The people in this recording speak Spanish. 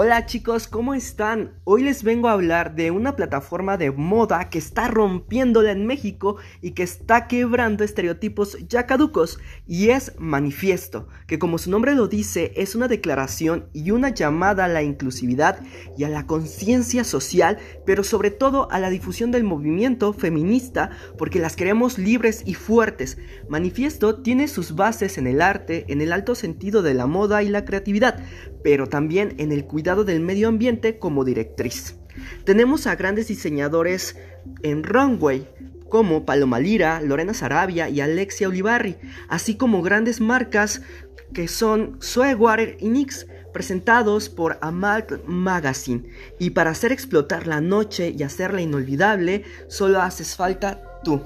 Hola chicos, ¿cómo están? Hoy les vengo a hablar de una plataforma de moda que está rompiéndola en México y que está quebrando estereotipos ya caducos y es Manifiesto, que como su nombre lo dice es una declaración y una llamada a la inclusividad y a la conciencia social, pero sobre todo a la difusión del movimiento feminista porque las queremos libres y fuertes. Manifiesto tiene sus bases en el arte, en el alto sentido de la moda y la creatividad, pero también en el cuidado del medio ambiente como directriz. Tenemos a grandes diseñadores en runway como Paloma Lira, Lorena Sarabia y Alexia Olivarri, así como grandes marcas que son Sweatwater y NYX, presentados por Amalk Magazine. Y para hacer explotar la noche y hacerla inolvidable, solo haces falta tú.